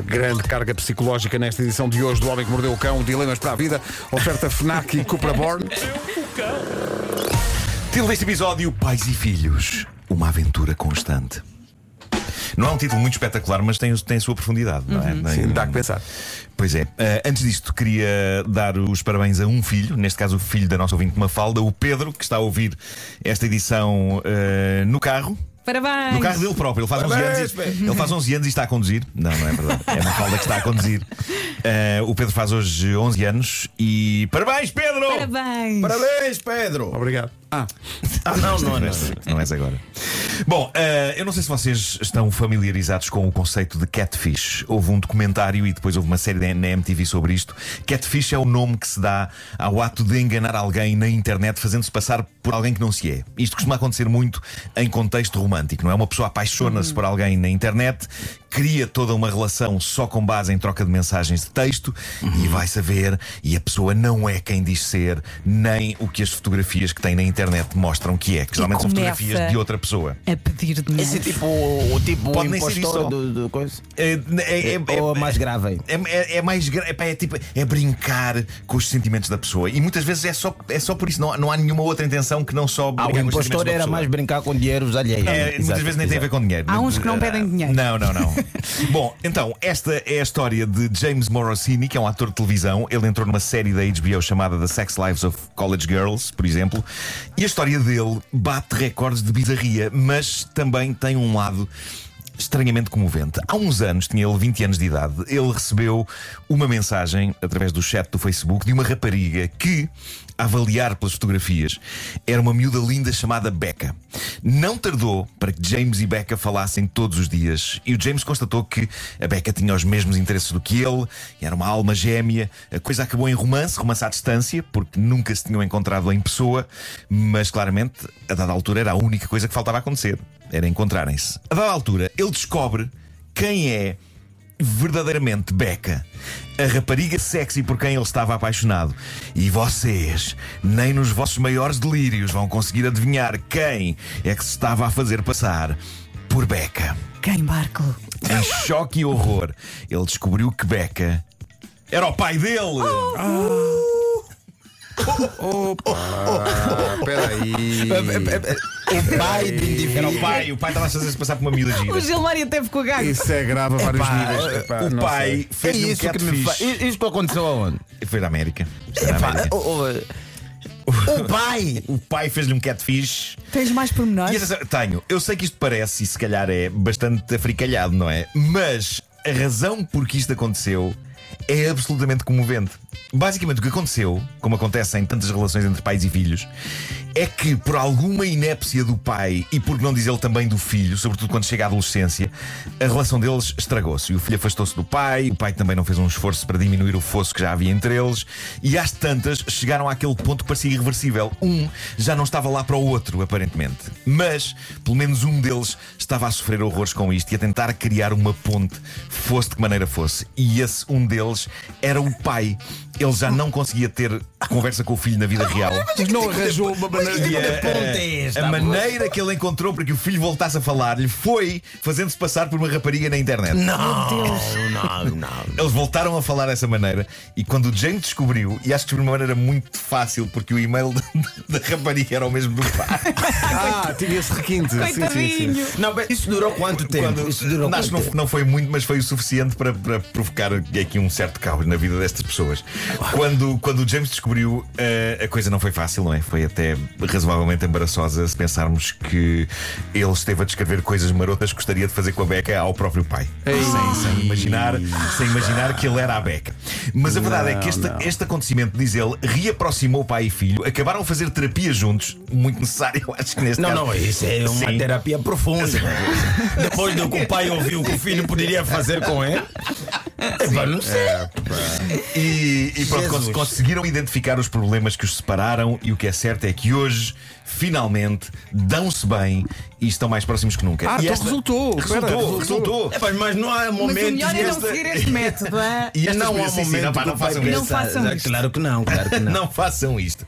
Grande carga psicológica nesta edição de hoje do Homem que Mordeu o Cão, Dilemas para a Vida, oferta FNAC e Cupra Born. Título deste episódio: Pais e Filhos. Uma aventura constante. Não é um título muito espetacular, mas tem, tem a sua profundidade, não é? Sim, dá que pensar. Pois é. Eh, antes disto, queria dar os parabéns a um filho, neste caso o filho da nossa ouvinte Mafalda, o Pedro, que está a ouvir esta edição eh, no carro. Parabéns! No carro dele próprio, ele faz, 11 anos, e- ele faz 11 anos e está a conduzir. Não, não é verdade. É a Mafalda que está a conduzir. Eh, o Pedro faz hoje 11 anos e. Parabéns, Pedro! Parabéns! Parabéns, Pedro! Obrigado. Ah, Ah, não, não, não. Não és agora. Bom, eh, eu não sei se vocês estão familiarizados com o conceito de catfish. Houve um documentário e depois houve uma série na MTV sobre isto. Catfish é o nome que se dá ao ato de enganar alguém na internet fazendo-se passar por alguém que não se é. Isto costuma acontecer muito em contexto romântico, não é? Uma pessoa apaixona-se por alguém na internet, cria toda uma relação só com base em troca de mensagens de texto e vai saber e a pessoa não é quem diz ser, nem o que as fotografias que tem na internet mostram que é, que geralmente são fotografias de outra pessoa. A pedir dinheiro. Esse é tipo o tipo Pode nem ser impostor isso. do, do coisa. É, é, é, Ou mais grave. É, é- é mais é, é tipo é brincar com os sentimentos da pessoa e muitas vezes é só, é só por isso, não, há- não há nenhuma outra intenção que não só Ah, brincar o com os sentimentos impostor da era mais brincar com dinheiros alheios. É, muitas vezes nem tem a ver com dinheiro. Há uns que não pedem dinheiro. Não, não, não. Bom, então, esta é a história de James Morosini, que é um ator de televisão. Ele entrou numa série da HBO chamada The Sex Lives of College Girls, por exemplo. E a história dele bate recordes de bizarria, mas também tem um lado estranhamente comovente. Há uns anos, tinha ele 20 anos de idade, ele recebeu uma mensagem através do chat do Facebook de uma rapariga que, avaliar pelas fotografias, era uma miúda linda chamada Becca. Não tardou para que James e Becca falassem todos os dias, e o James constatou que a Becca tinha os mesmos interesses do que ele, era uma alma gêmea. A coisa acabou em romance, romance à distância, porque nunca se tinham encontrado em pessoa, mas claramente, a dada altura, era a única coisa que faltava acontecer. Era encontrarem-se. A dada altura, ele descobre quem é verdadeiramente Becca, a rapariga sexy por quem ele estava apaixonado. E vocês, nem nos vossos maiores delírios, vão conseguir adivinhar quem é que se estava a fazer passar por Becca. Quem, Marco? Em choque e horror, ele descobriu que Becca era o pai dele. Opa, espera aí. O pai de Era o indivíduo. pai, o pai estava a fazer-se passar por uma miúda gira. O Gilmário teve com o gago. Isso é grave a vários Epá, níveis. Epá, O não pai sei. É fez um isso que me faz. Isto aconteceu aonde? Foi da América. Foi da Epá, América. o, o- o pai! O pai fez-lhe um catfish. Tens mais E pormenores? atenção, tenho. Eu sei que isto parece, e se calhar é bastante africalhado, não é? Mas a razão por que isto aconteceu é absolutamente comovente. Basicamente, o que aconteceu, como acontece em tantas relações entre pais e filhos, é que por alguma inépcia do pai e por não dizer ele também do filho, sobretudo quando chega à adolescência, a relação deles estragou-se. O filho afastou-se do pai, o pai também não fez um esforço para diminuir o fosso que já havia entre eles, e às tantas chegaram àquele ponto que parecia irreversível. Um já não estava lá para o outro, aparentemente. Mas, pelo menos um deles estava a sofrer horrores com isto e a tentar criar uma ponte, fosse de que maneira fosse. E esse um deles era o pai. Ele já não conseguia ter conversa com o filho na vida real. Não arranjou uma maneira E a, ponte esta, a maneira que ele encontrou para que o filho voltasse a falar-lhe foi fazendo-se passar por uma rapariga na internet. Não, não, não. Eles voltaram a falar dessa maneira e quando o James descobriu, e acho que de uma maneira muito fácil, porque o e-mail da, da rapariga era o mesmo do pai. Ah, tinha esse requinte. Sim, sim, sim. Não, mas isso durou quanto tempo? Quando- Isso durou acho quanto que não, não foi muito, mas foi o suficiente para, para provocar aqui um certo caos na vida destas pessoas. Quando, quando o James descobriu, eh, a coisa não foi fácil, não é? Foi até razoavelmente embaraçosa se pensarmos que ele esteve a descrever coisas marotas que gostaria de fazer com a Beca ao próprio pai. Sem, sem imaginar, sem imaginar que ele era a Beca. Mas a verdade é que este, não. este acontecimento, diz ele, reaproximou pai e filho, acabaram a fazer terapia juntos, muito necessário, eu acho que neste Não, caso. não, isso é uma Sim. terapia profunda. Depois do que o pai ouviu que o filho poderia fazer com ele. Epá, não sei. E, e pronto, cons- conseguiram identificar os problemas que os separaram. E o que é certo é que hoje, finalmente, dão-se bem e estão mais próximos que nunca. Ah, e então resultou. Espera, Resultou, resultou. resultou. Epá, mas não há Mas momento o melhor é não esta- seguir este método. é? E esta não há experiência- sim, sim, momento não, pá, não pai façam isto. Claro que não, claro que não. Não façam isto.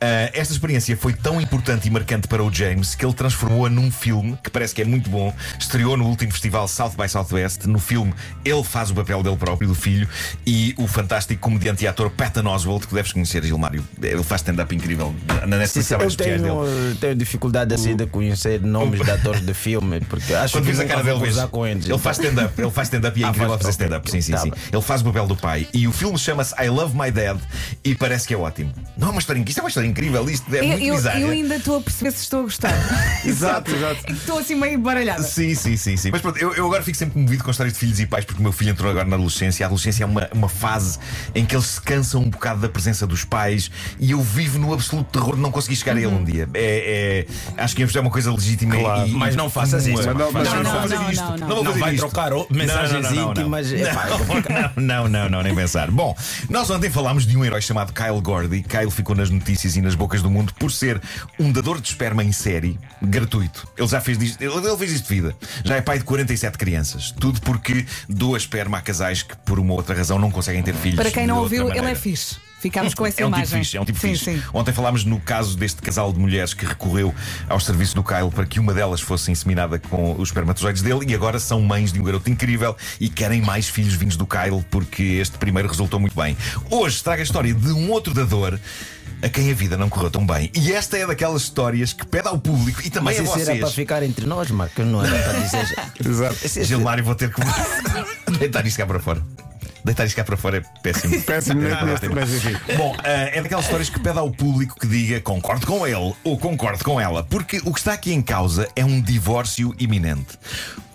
Ah, esta experiência foi tão importante e marcante para o James que ele transformou-a num filme que parece que é muito bom. Estreou no último festival South by Southwest. No filme, ele faz o papel dele próprio, do filho, e o fantástico comediante e ator Patton Oswalt, que deves conhecer, Gilmário. Ele faz stand-up incrível na Netflix. há Eu dele. tenho, tenho dificuldade assim de conhecer nomes de atores de filme, porque acho Quando que vês a cara dele, vês. cruzar com eles. Ele faz stand-up, ele faz stand-up e é Ah, incrível a fazer stand-up. Sim, sim, Tá sim. Ele faz o papel do pai e o filme chama-se I Love My Dad e parece que é ótimo. Não é uma história, isto é uma história incrível, isto é Eu, muito eu- bizarro. eu ainda estou a perceber se estou a gostar. Exato, exato. É Estou assim meio baralhada. Sim, sim, sim, sim. Mas pronto, eu, eu agora fico sempre comovido com histórias de filhos e pais, porque o meu filho entrou agora na adolescência. A adolescência é uma, uma fase em que eles se cansam um bocado da presença dos pais e eu vivo no absoluto terror de não conseguir chegar a ele um dia. É, é- acho que isto é uma coisa legítima Claro, e, mas não faças isso. Não- não, não não, não, fazer não, isto. não, não. Não fazer vai isto. trocar mensagens Não, não, não, não, íntimas. não. Não, não, não, não, nem pensar. Bom, nós ontem falámos de um herói chamado Kyle Gordy. Kyle ficou nas notícias e nas bocas do mundo por ser um dador de esperma em série, gratuito. Ele já fez disto, ele, ele fez isto de vida. Já é pai de 47 crianças. Tudo porque doa esperma a casais que, por uma outra razão, não conseguem ter filhos. Para quem não ouviu, ele é fixe. Ficámos com essa É um imagem. tipo fixe, é um tipo sim, fixe. Sim. Ontem falámos no caso deste casal de mulheres que recorreu ao serviço do Kyle para que uma delas fosse inseminada com os espermatozoides dele e agora são mães de um garoto incrível e querem mais filhos vindos do Kyle porque este primeiro resultou muito bem. Hoje trago a história de um outro dador. A quem a vida não correu tão bem. E esta é daquelas histórias que pede ao público e também Mas a isso era para vocês. ficar entre nós, Marcos, não era para dizer. Exato. Esse- Gilmário, vou ter que deitar isto cá para fora. Deitar isto cá para fora é péssimo. Péssimo, É péssimo. mas enfim. Bom, eh, é daquelas histórias que pede ao público que diga concordo com ele ou concordo com ela, porque o que está aqui em causa é um divórcio iminente.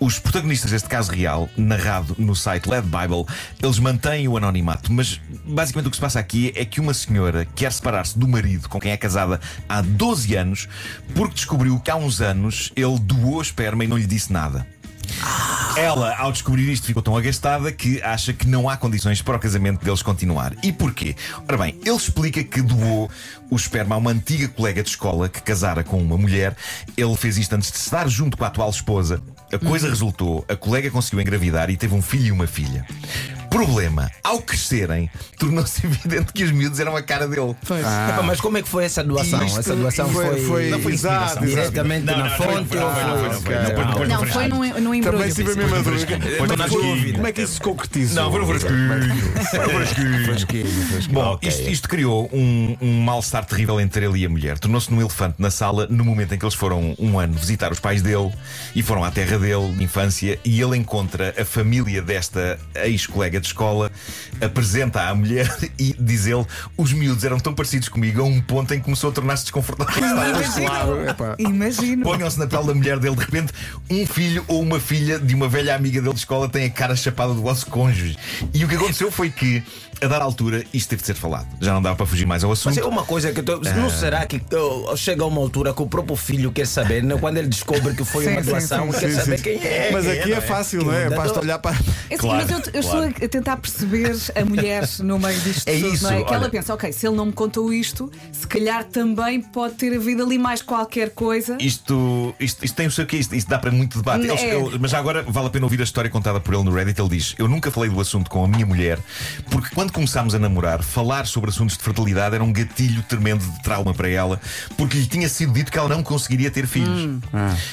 Os protagonistas deste caso real, narrado no site Led Bible, eles mantêm o anonimato, mas basicamente o que se passa aqui é que uma senhora quer separar-se do marido com quem é casada há 12 anos porque descobriu que há uns anos ele doou esperma e não lhe disse nada. Ela, ao descobrir isto, ficou tão agastada que acha que não há condições para o casamento deles continuar. E porquê? Ora bem, ele explica que doou o esperma a uma antiga colega de escola que casara com uma mulher. Ele fez isto antes de se dar junto com a atual esposa. A coisa resultou, a colega conseguiu engravidar e teve um filho e uma filha. Problema, ao crescerem, tornou-se evidente que os miúdos eram a cara dele. Epá, mas como é que foi essa doação? Isto essa doação foi- foi, foi- Não foi Exato, diretamente Não, na não, foi, fonte não foi, não foi, num, embrulho. Também estive a mesma dúvida. Como é que é isso se concretizou? Não, foi no fresquinho. No fresquinho. Bom, isto, criou um, um mal-estar terrível entre ele e a mulher. Tornou-se num elefante na sala no momento em que eles foram um ano visitar os pais dele e foram à terra dele, de infância, e ele encontra a família desta ex-colega de escola, apresenta à mulher e diz ele: os miúdos eram tão parecidos comigo a um ponto em que começou a tornar-se desconfortável. Claro, epá. Imagino. Ponham-se na pele da mulher dele, de repente, um filho ou uma filha de uma velha amiga dele de escola tem a cara chapada do vosso cônjuge. E o que aconteceu foi que, a dar altura, isto teve de ser falado. Já não dava para fugir mais ao assunto. Mas é uma coisa que eu tô- não será que oh, chega a uma altura que o próprio filho quer saber, né? quando ele descobre que foi Sim, uma doação, sim, quer sim, saber sim. quem é. Mas quem aqui é não fácil, não é? Basta olhar para. É assim, Claro, mas eu, eu claro. estou a tentar perceber a mulher no meio disto É tudo, isso, não é? Que olha. ela pensa, ok, se ele não me contou isto, se calhar também pode ter havido ali mais qualquer coisa. Isto, isto, isto tem o seu quê? Isto, isto dá para muito debate. Eles- É. ele- mas já agora vale a pena ouvir a história contada por ele no Reddit. Ele diz: Eu nunca falei do assunto com a minha mulher, porque quando começámos a namorar, falar sobre assuntos de fertilidade era um gatilho tremendo de trauma para ela, porque lhe tinha sido dito que ela não conseguiria ter filhos.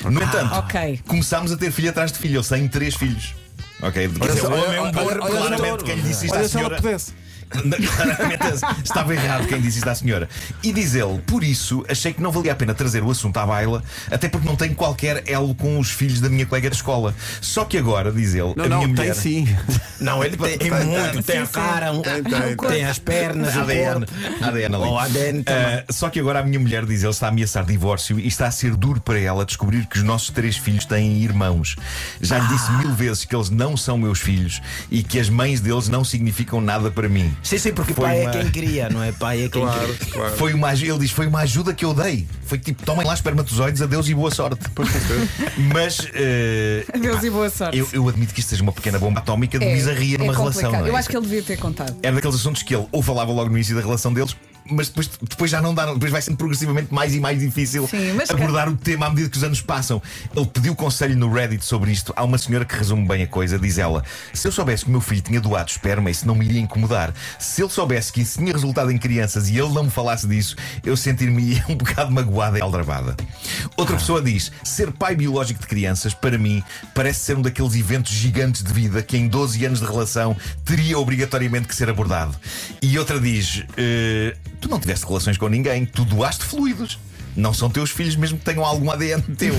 No entanto, ok. começámos a ter filho atrás de filho. Ele tem três filhos. Ok, Quer dizer, só, o homem é um olha- bom olha- olha- claramente quem lhe disse isto à Olha se ela pudesse. Claramente estava errado quem disse isto à senhora. E diz ele, por isso achei que não valia a pena trazer o assunto à baila, até porque não tenho qualquer elo com os filhos da minha colega de escola. Só que agora, diz ele, Não, a não, minha tem mulher. sim. Não, ele tem, tem muito, tem a cara, Tem, tem, tem as pernas, ADN. ADN ali. ADN também. Ah, só que agora a minha mulher diz ele está a ameaçar divórcio e está a ser duro para ela descobrir que os nossos três filhos têm irmãos. Já lhe disse mil vezes que eles não são meus filhos e que as mães deles não significam nada para mim. Sim, sim, porque Foi pai uma- é quem cria, não é? Pai é quem Claro, cria. claro. Foi uma, ele diz: Foi uma ajuda que eu dei. Foi tipo: tomem lá espermatozoides, adeus e boa sorte. Mas eh, Adeus e boa sorte. eu, eu admito que isto seja uma pequena bomba atómica de bizarria numa relação. complicado. não é? Eu acho que ele devia ter contado. Era daqueles assuntos que ele ou falava logo no início da relação deles. Mas depois, depois já não dá, depois vai sendo progressivamente mais e mais difícil Sim, mas abordar o tema à medida que os anos passam. Ele pediu conselho no Reddit sobre isto. Há uma senhora que resume bem a coisa, diz ela: Se eu soubesse que o meu filho tinha doado esperma, isso não me iria incomodar. Se ele soubesse que isso tinha resultado em crianças e ele não me falasse disso, eu sentir-me um bocado magoada e aldrabada. Outra pessoa diz: Ser pai biológico de crianças, para mim, parece ser um daqueles eventos gigantes de vida que em 12 anos de relação teria obrigatoriamente que ser abordado. E outra diz: "Eh, Tu não tiveste relações com ninguém, tu doaste fluidos. Não são teus filhos, mesmo que tenham algum ADN teu.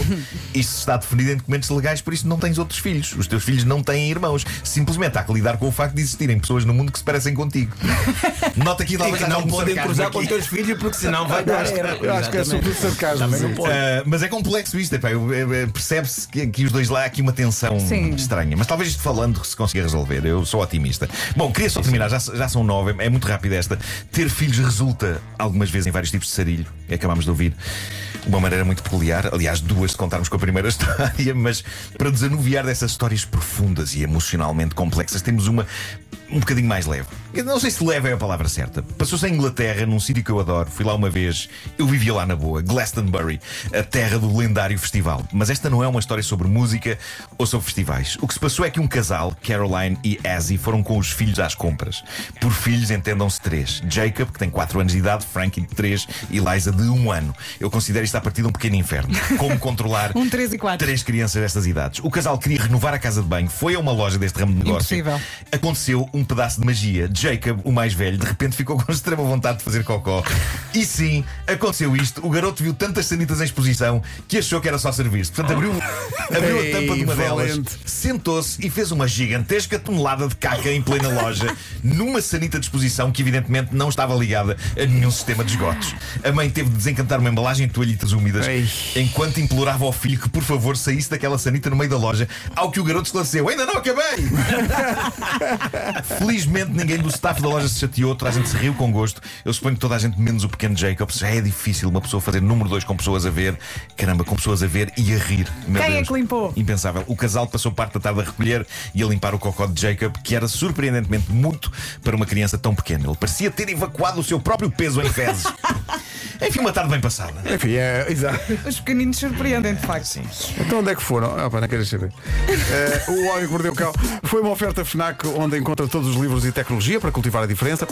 Isto está definido em documentos legais, por isso não tens outros filhos. Os teus filhos não têm irmãos. Simplesmente há que lidar com o facto de existirem pessoas no mundo que se parecem contigo. Nota aqui talvez que não podem cruzar aqui. com os teus filhos porque senão vai dar. Eu acho que é sobretudo sarcasmo. Uh, mas é complexo isto, eu- eu- percebe-se que, que os dois lá há aqui uma tensão Sim. estranha. Mas talvez isto falando se consiga resolver. Eu sou otimista. Bom, queria só terminar, já, já são nove, é muito rápido esta. Ter filhos resulta algumas vezes em vários tipos de sarilho, que acabámos de ouvir. Uma maneira muito peculiar, aliás, duas se contarmos com a primeira história, mas para desanuviar dessas histórias profundas e emocionalmente complexas, temos uma um bocadinho mais leve. Eu não sei se leve é a palavra certa. Passou-se em Inglaterra, num sítio que eu adoro. Fui lá uma vez. Eu vivia lá na boa, Glastonbury, a terra do lendário festival. Mas esta não é uma história sobre música ou sobre festivais. O que se passou é que um casal, Caroline e Azzy, foram com os filhos às compras. Por filhos, entendam-se três: Jacob, que tem 4 anos de idade, Frankie, de 3 e Liza, de 1 ano. Eu considero isto a partir de um pequeno inferno. Como controlar Um, três e quatro. três crianças destas idades. O casal queria renovar a casa de banho, foi a uma loja deste ramo de negócio. Impossível. Aconteceu um pedaço de magia. Jacob, o mais velho, de repente ficou com extrema vontade de fazer cocó. E sim, aconteceu isto. O garoto viu tantas sanitas em exposição que achou que era só servir-se. Portanto, abriu, abriu a tampa de uma delas, sentou-se e fez uma gigantesca tonelada de caca em plena loja, numa sanita de exposição que evidentemente não estava ligada a nenhum sistema de esgotos. A mãe teve de desencantar uma embalagem de toalhitas úmidas Ei. enquanto implorava ao filho que por favor saísse daquela sanita no meio da loja, ao que o garoto esclareceu: Ainda não acabei! Felizmente ninguém do staff da loja se chateou, toda a gente se riu com gosto. Eu suponho que toda a gente, menos o pequeno Jacob, já é difícil uma pessoa fazer número 2 com pessoas a ver. Caramba, com pessoas a ver e a rir. Meu Quem é Deus. que limpou? Impensável. O casal passou parte da tarde a recolher e a limpar o cocó de Jacob, que era surpreendentemente muito para uma criança tão pequena. Ele parecia ter evacuado o seu próprio peso em fezes. Enfim, uma tarde bem passada. Enfim, é. Exato. Os pequeninos surpreendem, de facto. Sim. Então onde é que foram? Ah, pá, não queres saber. Eh, o Homem que Mordeu o Cão foi uma oferta FNAC onde encontra todos os livros e tecnologia para cultivar a diferença.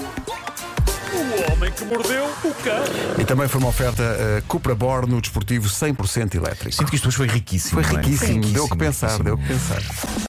O homem que mordeu o cão. E também foi uma oferta eh, Cupra Borno desportivo 100% elétrico. Sinto que isto hoje foi riquíssimo. Foi não é? riquíssimo, deu o que pensar, riquíssimo. deu o que pensar.